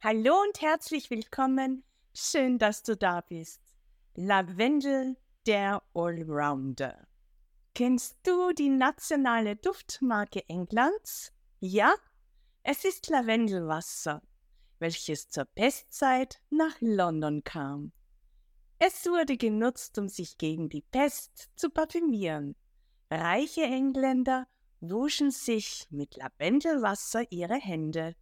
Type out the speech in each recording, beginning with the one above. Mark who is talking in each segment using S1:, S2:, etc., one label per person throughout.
S1: Hallo und herzlich willkommen. Schön, dass du da bist. Lavendel, der Allrounder. Kennst du die nationale Duftmarke Englands? Ja, es ist Lavendelwasser, welches zur Pestzeit nach London kam. Es wurde genutzt, um sich gegen die Pest zu parfümieren. Reiche Engländer wuschen sich mit Lavendelwasser ihre Hände.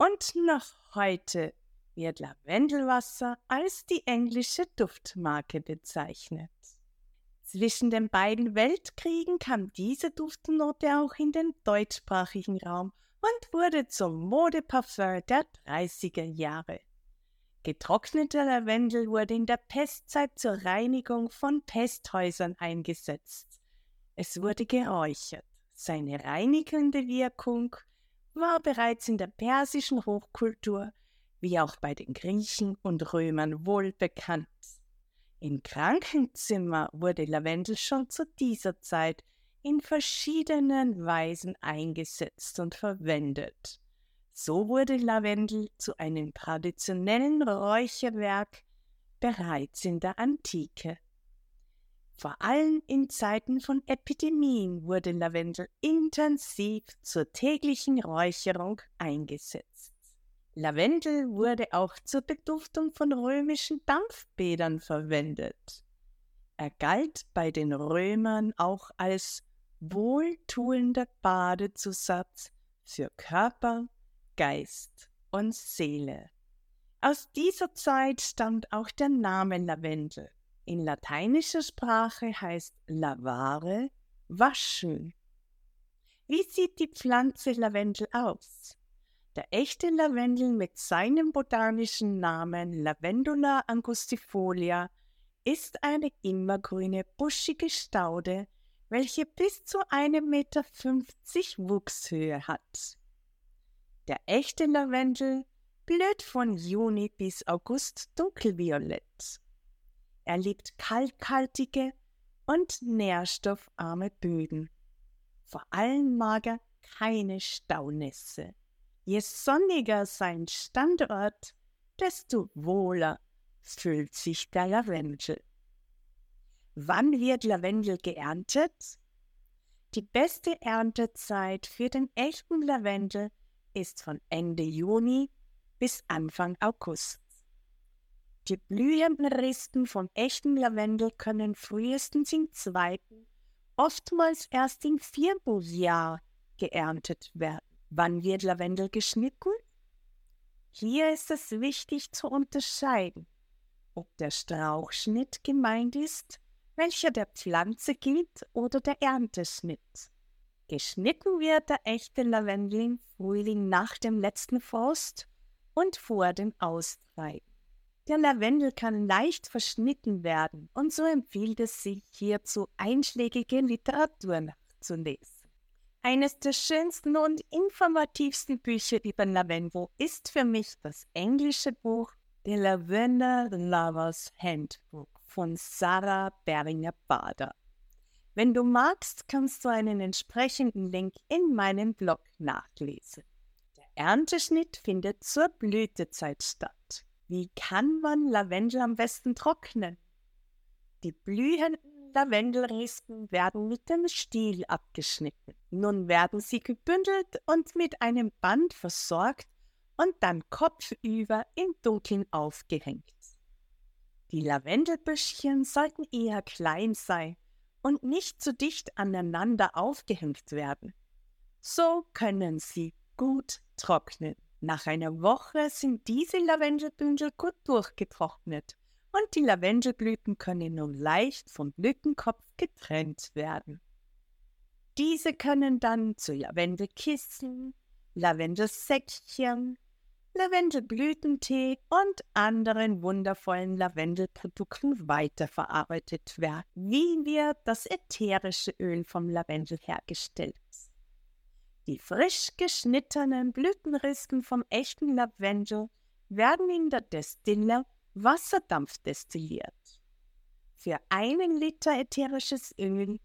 S1: Und noch heute wird Lavendelwasser als die englische Duftmarke bezeichnet. Zwischen den beiden Weltkriegen kam diese Duftnote auch in den deutschsprachigen Raum und wurde zum Modeparfum der 30er Jahre. Getrockneter Lavendel wurde in der Pestzeit zur Reinigung von Pesthäusern eingesetzt. Es wurde geräuchert. Seine reinigende Wirkung war bereits in der persischen Hochkultur wie auch bei den Griechen und Römern wohl bekannt. Im Krankenzimmer wurde Lavendel schon zu dieser Zeit in verschiedenen Weisen eingesetzt und verwendet. So wurde Lavendel zu einem traditionellen Räucherwerk bereits in der Antike. Vor allem in Zeiten von Epidemien wurde Lavendel intensiv zur täglichen Räucherung eingesetzt. Lavendel wurde auch zur Beduftung von römischen Dampfbädern verwendet. Er galt bei den Römern auch als wohltuender Badezusatz für Körper, Geist und Seele. Aus dieser Zeit stammt auch der Name Lavendel. In lateinischer Sprache heißt lavare waschen. Wie sieht die Pflanze Lavendel aus? Der echte Lavendel mit seinem botanischen Namen Lavendula angustifolia ist eine immergrüne, buschige Staude, welche bis zu 1,50 Meter Wuchshöhe hat. Der echte Lavendel blüht von Juni bis August dunkelviolett. Er liebt kalkhaltige und nährstoffarme Böden. Vor allem mag er keine Staunässe. Je sonniger sein Standort, desto wohler fühlt sich der Lavendel. Wann wird Lavendel geerntet? Die beste Erntezeit für den echten Lavendel ist von Ende Juni bis Anfang August. Die blühenden Rispen vom echten Lavendel können frühestens im zweiten, oftmals erst im vierten Jahr geerntet werden. Wann wird Lavendel geschnitten? Hier ist es wichtig zu unterscheiden, ob der Strauchschnitt gemeint ist, welcher der Pflanze gilt, oder der Ernteschnitt. Geschnitten wird der echte Lavendel im Frühling nach dem letzten Frost und vor dem Austreiben. Der Lavendel kann leicht verschnitten werden und so empfiehlt es sich hierzu einschlägige Literatur nachzulesen. Eines der schönsten und informativsten Bücher über Lavendel ist für mich das englische Buch The Lavender Lovers Handbook von Sarah Beringer-Bader. Wenn du magst, kannst du einen entsprechenden Link in meinem Blog nachlesen. Der Ernteschnitt findet zur Blütezeit statt. Wie kann man Lavendel am besten trocknen? Die blühenden Lavendelrispen werden mit dem Stiel abgeschnitten. Nun werden sie gebündelt und mit einem Band versorgt und dann kopfüber im Dunkeln aufgehängt. Die Lavendelbüschchen sollten eher klein sein und nicht zu dicht aneinander aufgehängt werden. So können sie gut trocknen. Nach einer Woche sind diese Lavendelbündel gut durchgetrocknet und die Lavendelblüten können nun leicht vom Blütenkopf getrennt werden. Diese können dann zu Lavendelkissen, Lavendelsäckchen, Lavendelblütentee und anderen wundervollen Lavendelprodukten weiterverarbeitet werden. Wie wird das ätherische Öl vom Lavendel hergestellt? Die frisch geschnittenen Blütenrispen vom echten Lavendel werden in der Destille Wasserdampf destilliert. Für einen Liter ätherisches Öl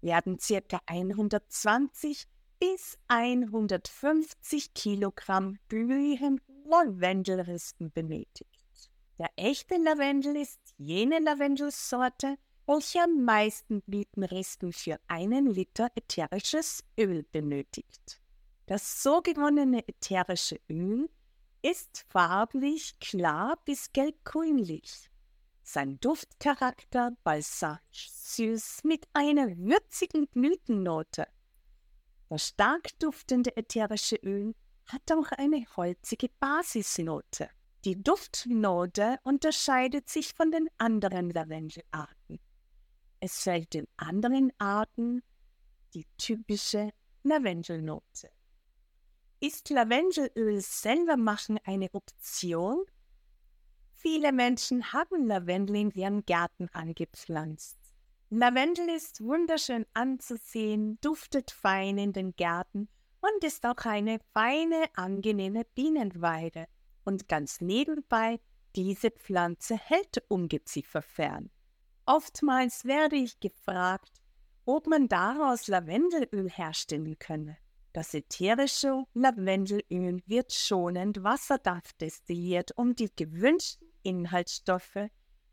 S1: werden ca. 120 bis 150 Kilogramm blühenden Lavendelrispen benötigt. Der echte Lavendel ist jene Lavendelsorte, welche am meisten Blütenrispen für einen Liter ätherisches Öl benötigt. Das so gewonnene ätherische Öl ist farblich klar bis gelb-grünlich. Sein Duftcharakter balsamisch süß mit einer würzigen Blütennote. Das stark duftende ätherische Öl hat auch eine holzige Basisnote. Die Duftnote unterscheidet sich von den anderen Lavendelarten. Es fällt den anderen Arten die typische Lavendelnote. Ist Lavendelöl selber machen eine Option? Viele Menschen haben Lavendel in ihren Gärten angepflanzt. Lavendel ist wunderschön anzusehen, duftet fein in den Gärten und ist auch eine feine, angenehme Bienenweide. Und ganz nebenbei, diese Pflanze hält Ungeziefer fern. Oftmals werde ich gefragt, ob man daraus Lavendelöl herstellen könne. Das ätherische Lavendelöl wird schonend Wasserdampf destilliert, um die gewünschten Inhaltsstoffe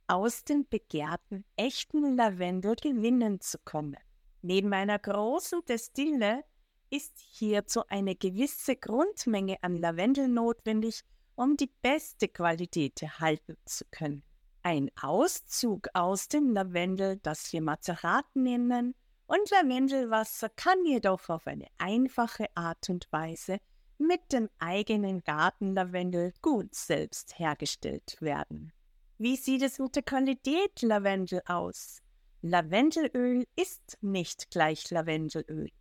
S1: aus dem begehrten echten Lavendel gewinnen zu können. Neben einer großen Destille ist hierzu eine gewisse Grundmenge an Lavendel notwendig, um die beste Qualität erhalten zu können. Ein Auszug aus dem Lavendel, das wir Mazerat nennen, und Lavendelwasser kann jedoch auf eine einfache Art und Weise mit dem eigenen Gartenlavendel gut selbst hergestellt werden. Wie sieht es mit der Qualität Lavendel aus? Lavendelöl ist nicht gleich Lavendelöl.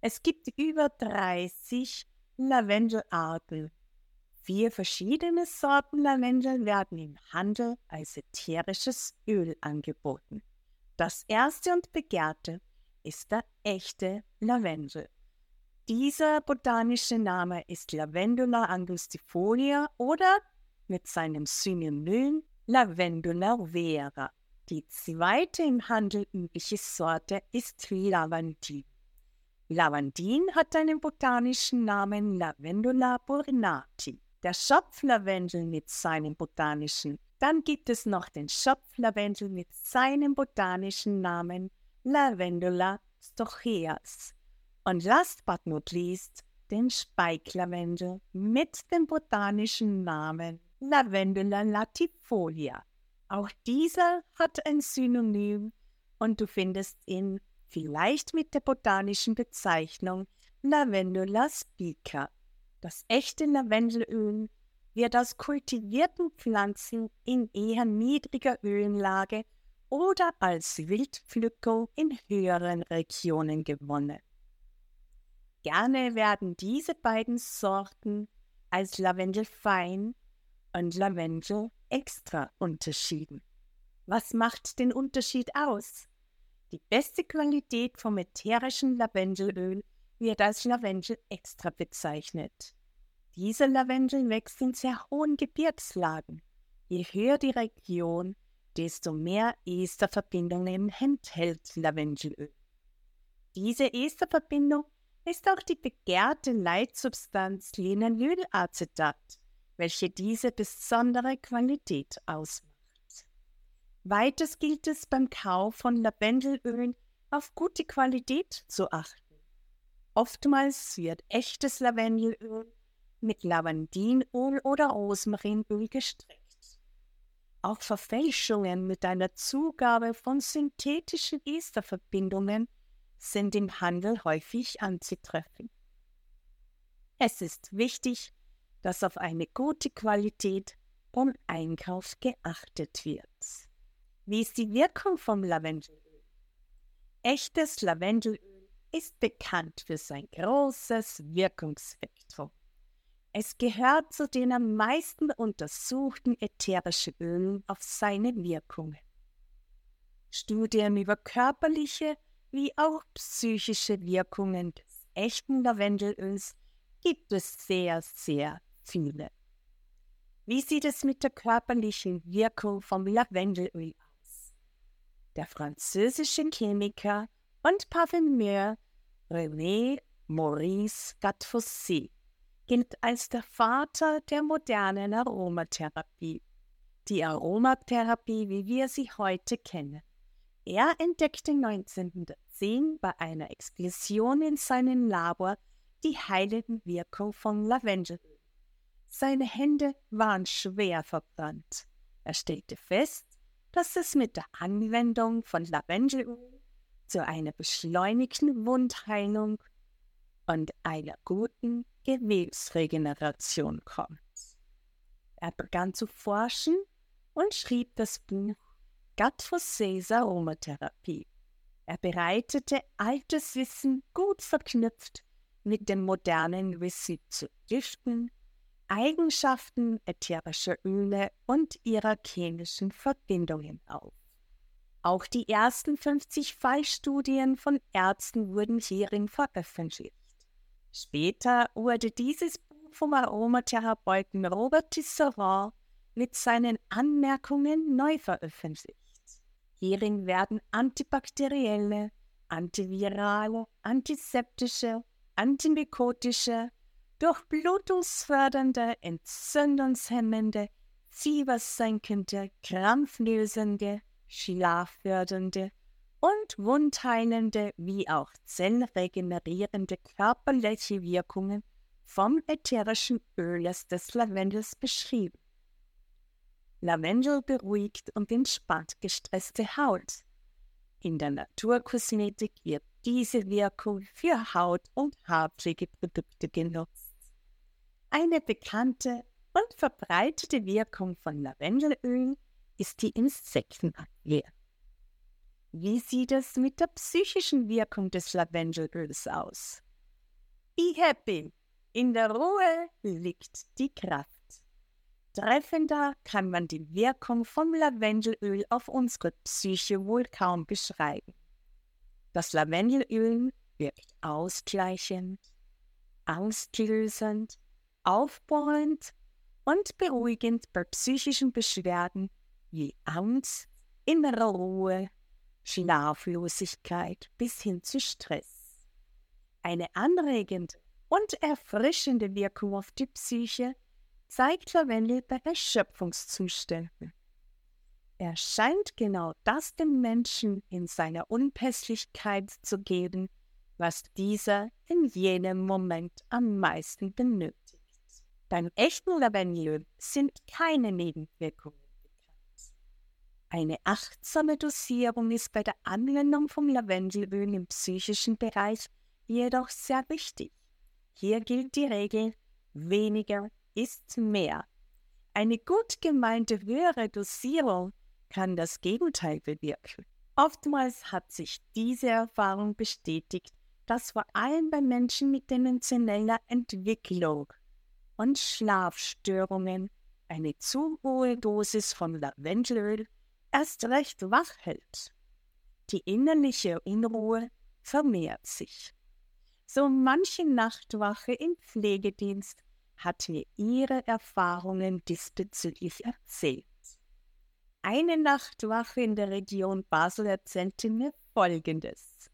S1: Es gibt über 30 Lavendelarten. Vier verschiedene Sorten Lavendel werden im Handel als ätherisches Öl angeboten. Das erste und begehrte ist der echte Lavendel. Dieser botanische Name ist Lavendula angustifolia oder mit seinem Synonym Lavendula vera. Die zweite im Handel übliche Sorte ist Lavandin. Lavandin hat einen botanischen Namen Lavendula burnati. Der Schopflavendel mit seinem botanischen. Dann gibt es noch den Schopflavendel mit seinem botanischen Namen Lavendula stocheas. Und last but not least den Speiklavendel mit dem botanischen Namen Lavendula latifolia. Auch dieser hat ein Synonym und du findest ihn vielleicht mit der botanischen Bezeichnung Lavendula spica. Das echte Lavendelöl wird aus kultivierten Pflanzen in eher niedriger Ölenlage oder als Wildpflückung in höheren Regionen gewonnen. Gerne werden diese beiden Sorten als Lavendel fein und Lavendel extra unterschieden. Was macht den Unterschied aus? Die beste Qualität vom ätherischen Lavendelöl wird als Lavendel extra bezeichnet. Diese Lavendel wächst in sehr hohen Gebirgslagen. Je höher die Region, desto mehr Esterverbindungen enthält Lavendelöl. Diese Esterverbindung ist auch die begehrte Leitsubstanz Linonylacetat, welche diese besondere Qualität ausmacht. Weiters gilt es beim Kauf von Lavendelölen auf gute Qualität zu achten. Oftmals wird echtes Lavendelöl mit Lavandinöl oder Rosmarinöl gestreckt. Auch Verfälschungen mit einer Zugabe von synthetischen Esterverbindungen sind im Handel häufig anzutreffen. Es ist wichtig, dass auf eine gute Qualität beim Einkauf geachtet wird. Wie ist die Wirkung vom Lavendelöl? Echtes Lavendelöl ist bekannt für sein großes Wirkungsspektrum. Es gehört zu den am meisten untersuchten ätherischen Ölen auf seine Wirkungen. Studien über körperliche wie auch psychische Wirkungen des echten Lavendelöls gibt es sehr, sehr viele. Wie sieht es mit der körperlichen Wirkung vom Lavendelöl aus? der französische Chemiker und Parfümeur René Maurice Gattefossé gilt als der Vater der modernen Aromatherapie. Die Aromatherapie, wie wir sie heute kennen. Er entdeckte 1910 bei einer Explosion in seinem Labor die heilende Wirkung von Lavendelöl. Seine Hände waren schwer verbrannt. Er stellte fest, dass es mit der Anwendung von Lavendelöl zu einer beschleunigten Wundheilung und einer guten Gewebsregeneration kommt. Er begann zu forschen und schrieb das Buch Caesar Aromatherapie. Er bereitete altes Wissen gut verknüpft mit dem modernen Wissen zu Düften, Eigenschaften ätherischer Öle und ihrer chemischen Verbindungen auf. Auch die ersten 50 Fallstudien von Ärzten wurden hierin veröffentlicht. Später wurde dieses Buch vom Aromatherapeuten Robert Tisserand mit seinen Anmerkungen neu veröffentlicht. Hierin werden antibakterielle, antivirale, antiseptische, antimykotische, durchblutungsfördernde, entzündungshemmende, fiebersenkende, krampflösende, schlaffördernde und wundheilende wie auch zellregenerierende körperliche Wirkungen vom ätherischen Öles des Lavendels beschrieben. Lavendel beruhigt und entspannt gestresste Haut. In der Naturkosmetik wird diese Wirkung für Haut- und Haarpflegeprodukte genutzt. Eine bekannte und verbreitete Wirkung von Lavendelöl ist die Insektenabwehr. Wie sieht es mit der psychischen Wirkung des Lavendelöls aus? Be happy. In der Ruhe liegt die Kraft. Treffender kann man die Wirkung vom Lavendelöl auf unsere Psyche wohl kaum beschreiben. Das Lavendelöl wirkt ausgleichend, angstlösend, aufbauend und beruhigend bei psychischen Beschwerden wie Angst, innere Ruhe, Schlaflosigkeit bis hin zu Stress. Eine anregende und erfrischende Wirkung auf die Psyche zeigt Lavendel bei Erschöpfungszuständen. Er scheint genau das dem Menschen in seiner Unpässlichkeit zu geben, was dieser in jenem Moment am meisten benötigt. Beim echten Lavendel sind keine Nebenwirkungen. Eine achtsame Dosierung ist bei der Anwendung vom Lavendelöl im psychischen Bereich jedoch sehr wichtig. Hier gilt die Regel weniger ist mehr. Eine gut gemeinte höhere Dosierung kann das Gegenteil bewirken. Oftmals hat sich diese Erfahrung bestätigt, dass vor allem bei Menschen mit dementioneller Entwicklung und Schlafstörungen eine zu hohe Dosis von Lavendelöl erst recht wach hält. Die innerliche Unruhe vermehrt sich. So manche Nachtwache im Pflegedienst hat mir ihre Erfahrungen diesbezüglich erzählt. Eine Nachtwache in der Region Basel erzählte mir Folgendes.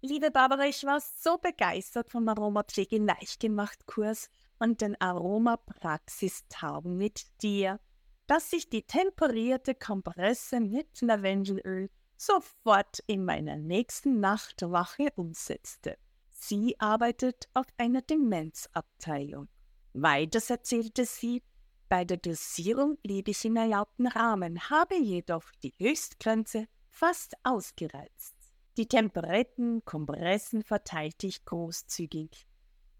S1: Liebe Barbara, ich war so begeistert vom Aromapflege Leichtgemacht Kurs und den Aromapraxistauben mit dir, dass ich die temperierte Kompresse mit Lavendelöl sofort in meiner nächsten Nachtwache umsetzte. Sie arbeitet auf einer Demenzabteilung. Weiters erzählte sie, bei der Dosierung blieb ich im erlaubten Rahmen, habe jedoch die Höchstgrenze fast ausgereizt. Die temperierten Kompressen verteilte ich großzügig.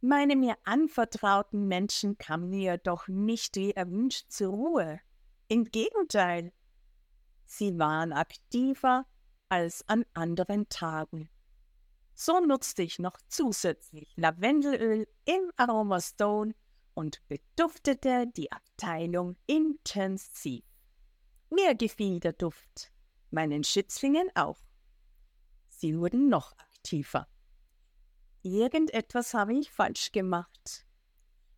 S1: Meine mir anvertrauten Menschen kamen mir doch nicht wie erwünscht zur Ruhe. Im Gegenteil, sie waren aktiver als an anderen Tagen. So nutzte ich noch zusätzlich Lavendelöl im Aromastone und beduftete die Abteilung intensiv. Mir gefiel der Duft, meinen Schützlingen auch. Sie wurden noch aktiver. Irgendetwas habe ich falsch gemacht.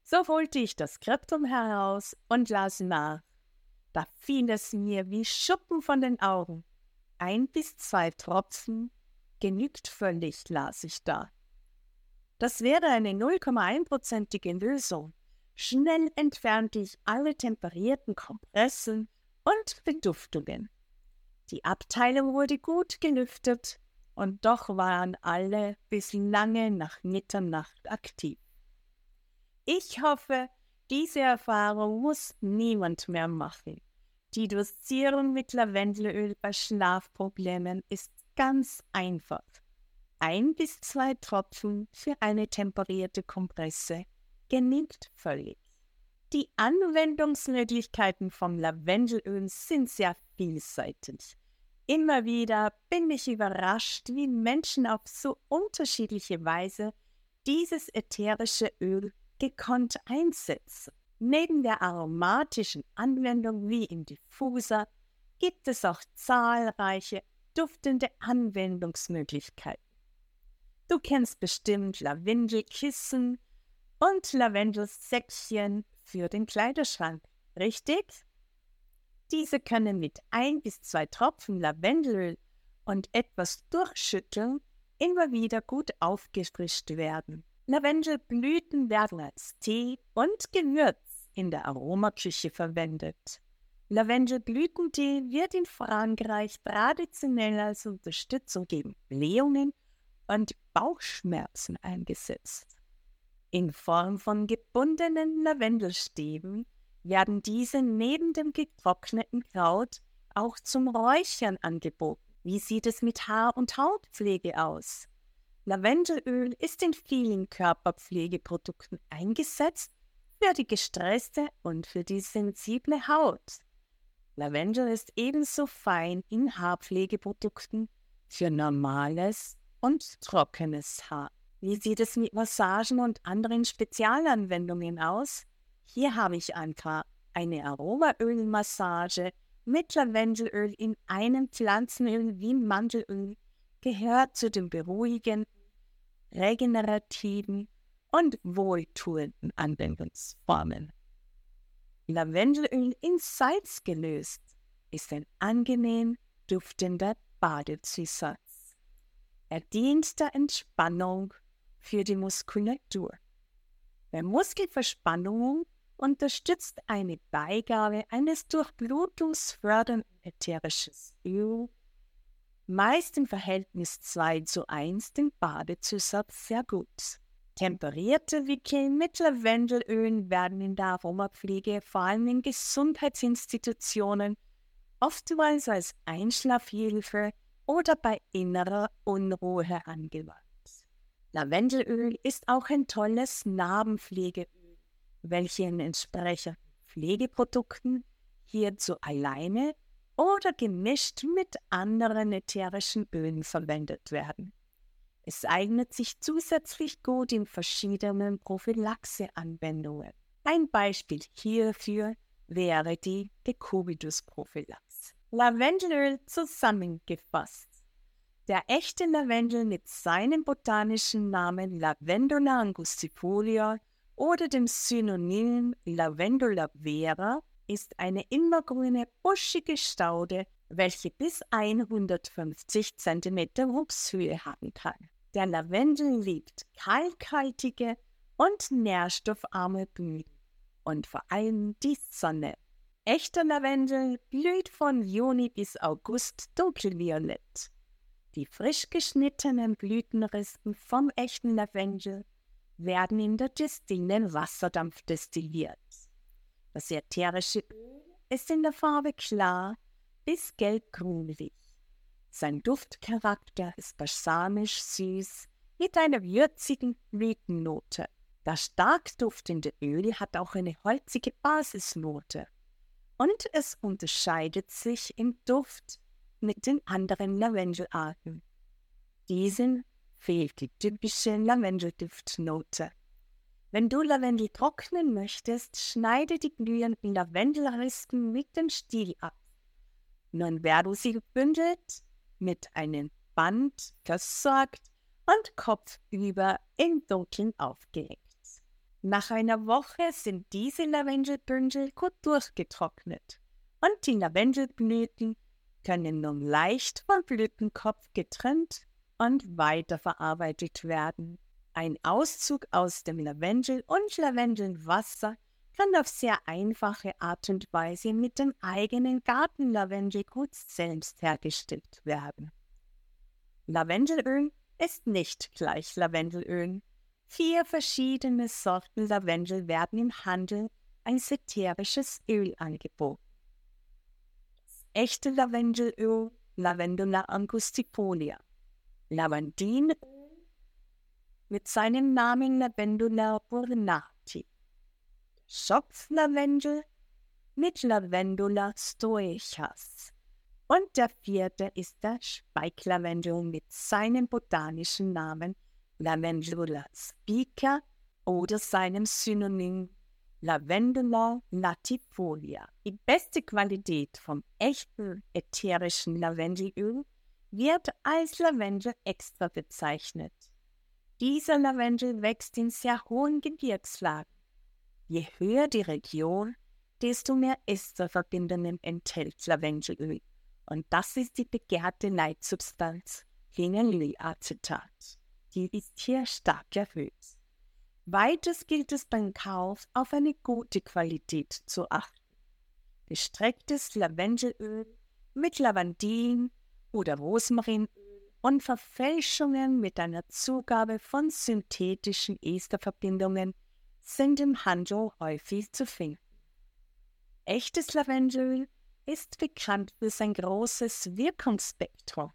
S1: So holte ich das Skriptum heraus und las nach. Da fiel es mir wie Schuppen von den Augen. Ein bis zwei Tropfen genügt völlig, las ich da. Das wäre eine 0,1-prozentige Lösung. Schnell entfernte ich alle temperierten Kompressen und Beduftungen. Die Abteilung wurde gut gelüftet und doch waren alle bis lange nach Mitternacht aktiv. Ich hoffe, diese Erfahrung muss niemand mehr machen. Die Dosierung mit Lavendelöl bei Schlafproblemen ist ganz einfach. Ein bis zwei Tropfen für eine temperierte Kompresse genügt völlig. Die Anwendungsmöglichkeiten vom Lavendelöl sind sehr vielseitig. Immer wieder bin ich überrascht, wie Menschen auf so unterschiedliche Weise dieses ätherische Öl gekonnt einsetzen. Neben der aromatischen Anwendung wie im Diffuser gibt es auch zahlreiche duftende Anwendungsmöglichkeiten. Du kennst bestimmt Lavendelkissen und Lavendelsäckchen für den Kleiderschrank, richtig? Diese können mit ein bis zwei Tropfen Lavendelöl und etwas Durchschütteln immer wieder gut aufgefrischt werden. Lavendelblüten werden als Tee und Gewürz in der Aromaküche verwendet. Lavendelblütentee wird in Frankreich traditionell als Unterstützung gegen Blähungen und Bauchschmerzen eingesetzt. In Form von gebundenen Lavendelstäben werden diese neben dem getrockneten Kraut auch zum Räuchern angeboten. Wie sieht es mit Haar- und Hautpflege aus? Lavendelöl ist in vielen Körperpflegeprodukten eingesetzt für die gestresste und für die sensible Haut. Lavendel ist ebenso fein in Haarpflegeprodukten für normales und trockenes Haar. Wie sieht es mit Massagen und anderen Spezialanwendungen aus? Hier habe ich paar eine Aromaölmassage mit Lavendelöl in einem Pflanzenöl wie Mandelöl gehört zu den beruhigenden regenerativen und wohltuenden Anwendungsformen. Lavendelöl in Salz gelöst ist ein angenehm duftender Badezusatz. Er dient der Entspannung für die Muskulatur. Bei Muskelverspannungen unterstützt eine Beigabe eines durchblutungsfördernden ätherischen Öl meist im Verhältnis 2 zu 1 den Badezusatz sehr gut. Temperierte Wickel mit Lavendelölen werden in der Aromapflege vor allem in Gesundheitsinstitutionen oftmals als Einschlafhilfe oder bei innerer Unruhe angewandt. Lavendelöl ist auch ein tolles Narbenpflegeöl, welches in entsprechenden Pflegeprodukten hierzu alleine oder gemischt mit anderen ätherischen Ölen verwendet werden. Es eignet sich zusätzlich gut in verschiedenen Prophylaxe-Anwendungen. Ein Beispiel hierfür wäre die Decubitus-Prophylaxe. Lavendelöl zusammengefasst. Der echte Lavendel mit seinem botanischen Namen Lavendula angustifolia oder dem Synonym Lavendula vera ist eine immergrüne, buschige Staude, welche bis 150 cm Wuchshöhe haben kann. Der Lavendel liebt kalkhaltige und nährstoffarme Blüten und vor allem die Sonne. Echter Lavendel blüht von Juni bis August dunkelviolett. Die frisch geschnittenen Blütenrispen vom echten Lavendel werden in der Distille Wasserdampf destilliert. Das ätherische Öl ist in der Farbe klar bis gelb-grünlich. Sein Duftcharakter ist balsamisch süß mit einer würzigen Blütennote. Das stark duftende Öl hat auch eine holzige Basisnote und es unterscheidet sich im Duft mit den anderen Lavendelarten. Diesen fehlt die typische Lavendelduftnote. Wenn du Lavendel trocknen möchtest, schneide die glühenden Lavendelrispen mit dem Stiel ab. Nun werden sie gebündelt, mit einem Band versorgt und kopfüber im Dunkeln aufgelegt. Nach einer Woche sind diese Lavendelbündel gut durchgetrocknet und die Lavendelblüten können nun leicht vom Blütenkopf getrennt und weiterverarbeitet werden. Ein Auszug aus dem Lavendel und Lavendelwasser kann auf sehr einfache Art und Weise mit dem eigenen Gartenlavendelgut selbst hergestellt werden. Lavendelöl ist nicht gleich Lavendelöl. Vier verschiedene Sorten Lavendel werden im Handel als ätherisches Öl angeboten. Echte Lavendelöl, Lavendula angustifolia, Lavandinöl mit seinem Namen Lavendula burnati, Schopflavendel mit Lavendula stoechas und der vierte ist der Speiklavendel mit seinem botanischen Namen Lavendula spica oder seinem Synonym Lavendula latifolia. Die beste Qualität vom echten ätherischen Lavendelöl wird als Lavendel extra bezeichnet. Dieser Lavendel wächst in sehr hohen Gebirgslagen. Je höher die Region, desto mehr Esterverbindungen enthält Lavendelöl. Und das ist die begehrte Leitsubstanz Phenolyacetat. Die ist hier stark erhöht. Weiters gilt es beim Kauf auf eine gute Qualität zu achten. Gestrecktes Lavendelöl mit Lavandin oder Rosmarinöl und Verfälschungen mit einer Zugabe von synthetischen Esterverbindungen sind im Handel häufig zu finden. Echtes Lavendelöl ist bekannt für sein großes Wirkungsspektrum.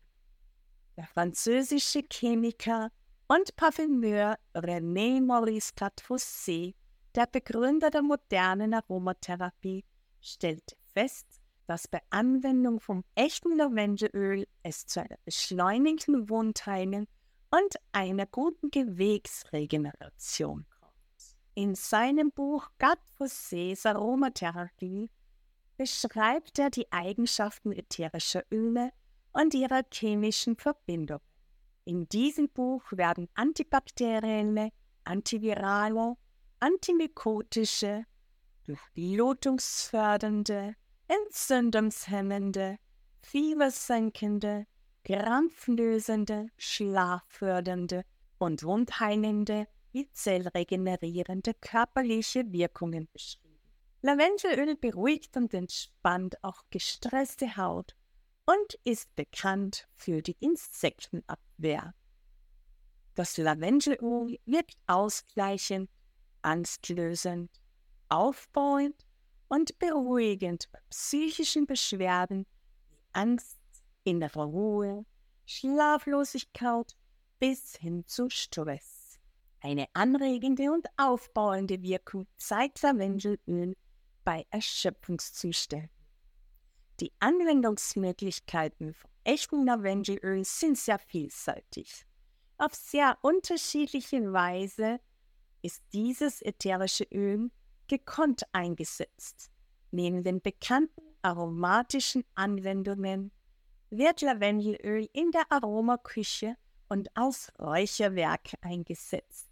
S1: Der französische Chemiker und Parfümeur René Maurice Catfossé, der Begründer der modernen Aromatherapie, stellte fest, dass bei Anwendung vom echten Lavendelöl es zu einer beschleunigten Wundheilung und einer guten Gewegsregeneration kommt. In seinem Buch Catfossés Aromatherapie beschreibt er die Eigenschaften ätherischer Öle und ihrer chemischen Verbindung. In diesem Buch werden antibakterielle, antivirale, antimykotische, durchblutungsfördernde, entzündungshemmende, fiebersenkende, krampflösende, schlaffördernde und wundheilende wie zellregenerierende körperliche Wirkungen beschrieben. Lavendelöl beruhigt und entspannt auch gestresste Haut und ist bekannt für die Insektenabwehr. Das Lavendelöl wirkt ausgleichend, angstlösend, aufbauend und beruhigend bei psychischen Beschwerden wie Angst, innere Ruhe, Schlaflosigkeit bis hin zu Stress. Eine anregende und aufbauende Wirkung zeigt Lavendelöl bei Erschöpfungszuständen. Die Anwendungsmöglichkeiten von echtem Lavendelöl sind sehr vielseitig. Auf sehr unterschiedliche Weise ist dieses ätherische Öl gekonnt eingesetzt. Neben den bekannten aromatischen Anwendungen wird Lavendelöl in der Aromaküche und als Räucherwerk eingesetzt.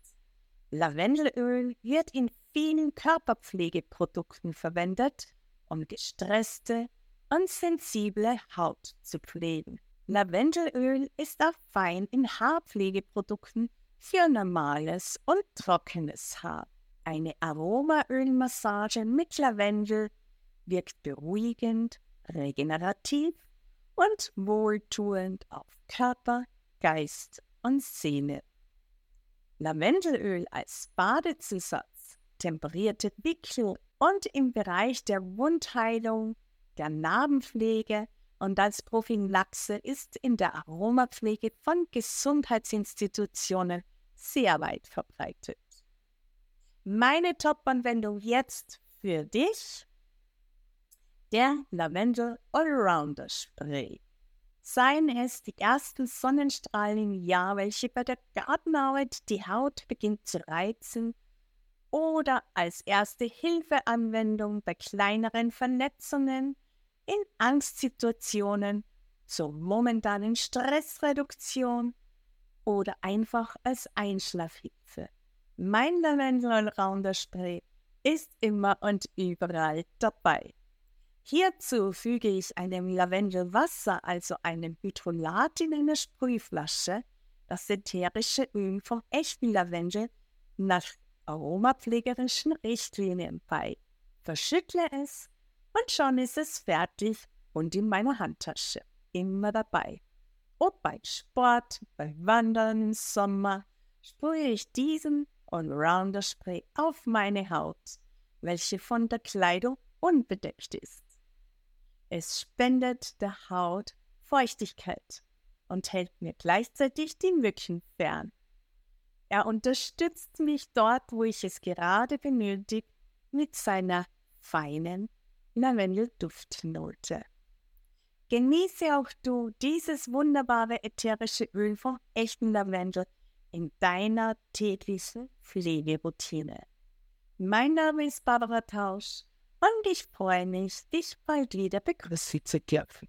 S1: Lavendelöl wird in vielen Körperpflegeprodukten verwendet, um gestresste und sensible Haut zu pflegen. Lavendelöl ist auch fein in Haarpflegeprodukten für normales und trockenes Haar. Eine Aromaölmassage mit Lavendel wirkt beruhigend, regenerativ und wohltuend auf Körper, Geist und Seele. Lavendelöl als Badezusatz temperierte Wickel und im Bereich der Wundheilung, der Narbenpflege und als Prophylaxe ist in der Aromapflege von Gesundheitsinstitutionen sehr weit verbreitet. Meine Top-Anwendung jetzt für dich, der Lavendel Allrounder Spray. Seien es die ersten Sonnenstrahlen im Jahr, welche bei der Gartenarbeit die Haut beginnt zu reizen oder als erste Hilfeanwendung bei kleineren Verletzungen, in Angstsituationen, zur momentanen Stressreduktion oder einfach als Einschlafhilfe. Mein Lavendel Allrounder Spray ist immer und überall dabei. Hierzu füge ich einem Lavendelwasser, also einem Hydrolat in eine Sprühflasche, das ätherische Öl vom echten Lavendel nach aromapflegerischen Richtlinien bei. Verschüttle es und schon ist es fertig und in meiner Handtasche. Immer dabei. Ob bei Sport, bei Wandern im Sommer, sprühe ich diesen Allrounder-Spray auf meine Haut, welche von der Kleidung unbedeckt ist. Es spendet der Haut Feuchtigkeit und hält mir gleichzeitig die Mücken fern. Er unterstützt mich dort, wo ich es gerade benötige, mit seiner feinen Lavendelduftnote. Genieße auch du dieses wunderbare ätherische Öl vom echten Lavendel in deiner täglichen Pflegeroutine. Mein Name ist Barbara Tausch und ich freue mich, dich bald wieder begrüßen zu dürfen.